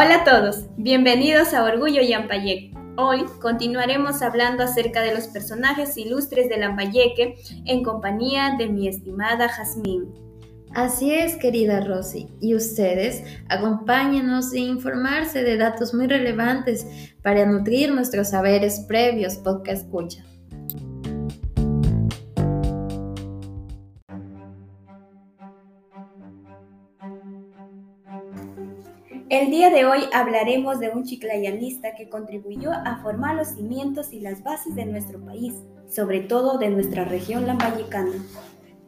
Hola a todos, bienvenidos a Orgullo Yampayek. Hoy continuaremos hablando acerca de los personajes ilustres de Lambayeque en compañía de mi estimada Jazmín. Así es, querida Rosy. Y ustedes, acompáñenos e informarse de datos muy relevantes para nutrir nuestros saberes previos podcast escucha. El día de hoy hablaremos de un chiclayanista que contribuyó a formar los cimientos y las bases de nuestro país, sobre todo de nuestra región lambayicana.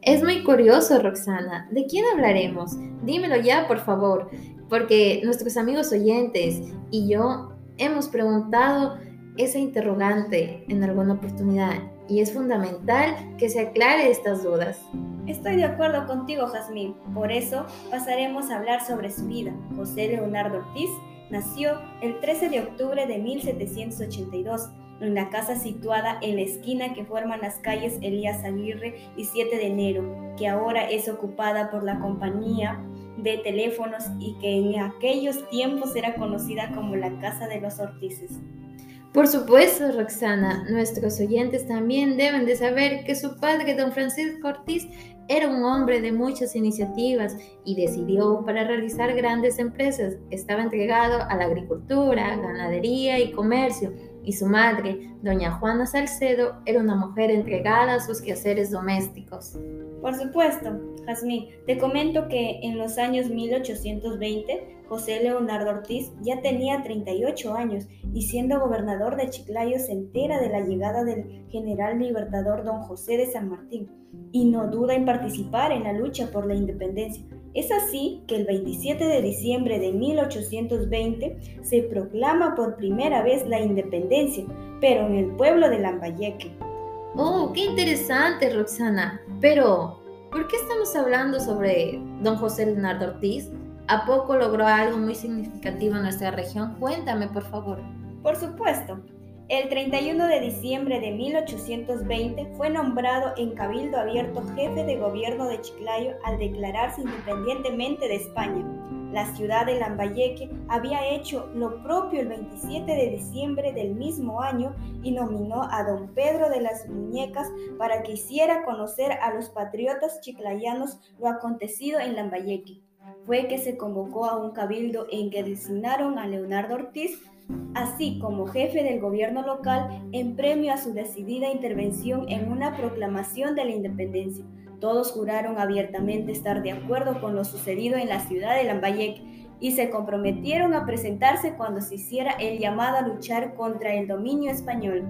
Es muy curioso, Roxana. ¿De quién hablaremos? Dímelo ya, por favor, porque nuestros amigos oyentes y yo hemos preguntado esa interrogante en alguna oportunidad y es fundamental que se aclare estas dudas. Estoy de acuerdo contigo, Jazmín. Por eso pasaremos a hablar sobre su vida. José Leonardo Ortiz nació el 13 de octubre de 1782 en la casa situada en la esquina que forman las calles Elías Aguirre y 7 de enero, que ahora es ocupada por la compañía de teléfonos y que en aquellos tiempos era conocida como la Casa de los Ortices. Por supuesto, Roxana, nuestros oyentes también deben de saber que su padre, don Francisco Ortiz, era un hombre de muchas iniciativas y decidió para realizar grandes empresas. Estaba entregado a la agricultura, ganadería y comercio, y su madre, doña Juana Salcedo, era una mujer entregada a sus quehaceres domésticos. Por supuesto, Jazmín, te comento que en los años 1820 José Leonardo Ortiz ya tenía 38 años y siendo gobernador de Chiclayo se entera de la llegada del general libertador don José de San Martín y no duda en participar en la lucha por la independencia. Es así que el 27 de diciembre de 1820 se proclama por primera vez la independencia, pero en el pueblo de Lambayeque. Oh, qué interesante, Roxana. Pero, ¿por qué estamos hablando sobre don José Leonardo Ortiz? ¿A poco logró algo muy significativo en nuestra región? Cuéntame, por favor. Por supuesto. El 31 de diciembre de 1820 fue nombrado en Cabildo Abierto jefe de gobierno de Chiclayo al declararse independientemente de España. La ciudad de Lambayeque había hecho lo propio el 27 de diciembre del mismo año y nominó a don Pedro de las Muñecas para que hiciera conocer a los patriotas chiclayanos lo acontecido en Lambayeque fue que se convocó a un cabildo en que designaron a Leonardo Ortiz, así como jefe del gobierno local, en premio a su decidida intervención en una proclamación de la independencia. Todos juraron abiertamente estar de acuerdo con lo sucedido en la ciudad de Lambayeque y se comprometieron a presentarse cuando se hiciera el llamado a luchar contra el dominio español.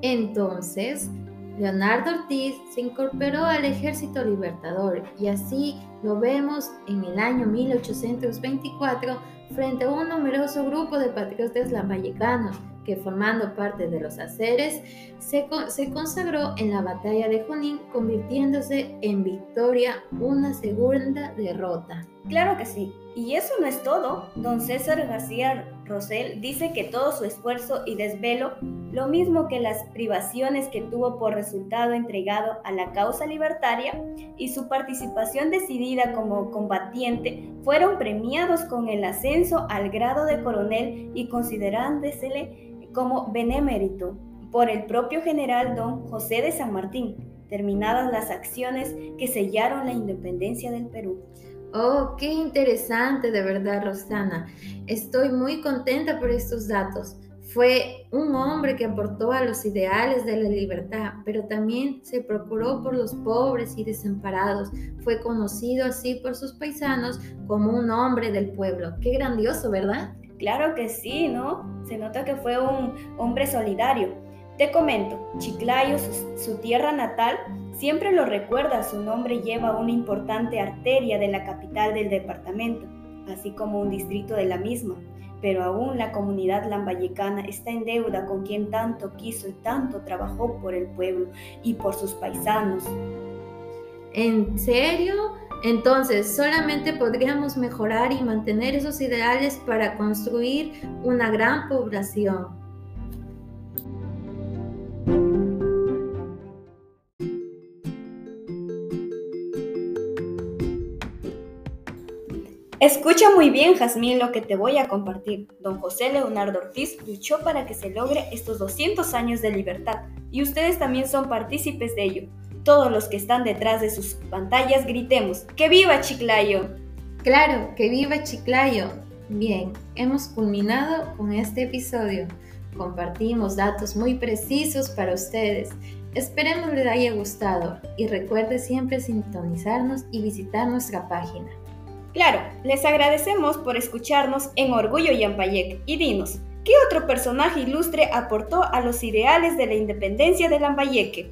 Entonces, Leonardo Ortiz se incorporó al ejército libertador y así lo vemos en el año 1824 frente a un numeroso grupo de patriotas lambayecanos que formando parte de los aceres se, se, consagró en la batalla de Junín convirtiéndose en victoria una segunda derrota. Claro que sí. Y eso no es todo. Don César García Rosell dice que todo su esfuerzo y desvelo, lo mismo que las privaciones que tuvo por resultado entregado a la causa libertaria y su participación decidida como combatiente, fueron premiados con el ascenso al grado de coronel y considerándosele como benemérito por el propio general don José de San Martín, terminadas las acciones que sellaron la independencia del Perú. Oh, qué interesante de verdad, Rosana. Estoy muy contenta por estos datos. Fue un hombre que aportó a los ideales de la libertad, pero también se procuró por los pobres y desamparados. Fue conocido así por sus paisanos como un hombre del pueblo. Qué grandioso, ¿verdad? Claro que sí, ¿no? Se nota que fue un hombre solidario. Te comento, Chiclayo, su, tierra natal, siempre lo recuerda, su nombre lleva una importante arteria de la capital del departamento, así como un distrito de la misma, pero aún la comunidad lambayecana está en deuda con quien tanto quiso y tanto trabajó por el pueblo y por sus paisanos. ¿En serio? Entonces, solamente podríamos mejorar y mantener esos ideales para construir una gran población. Escucha muy bien, Jazmín, lo que te voy a compartir. Don José Leonardo Ortiz luchó para que se logre estos 200 años de libertad y ustedes también son partícipes de ello. Todos los que están detrás de sus pantallas gritemos, ¡que viva Chiclayo! Claro, que viva Chiclayo. Bien, hemos culminado con este episodio. Compartimos datos muy precisos para ustedes. Esperemos les haya gustado y recuerde siempre sintonizarnos y visitar nuestra página. Claro, les agradecemos por escucharnos en Orgullo Yampayec y dinos, ¿qué otro personaje ilustre aportó a los ideales de la independencia de Lambayeque?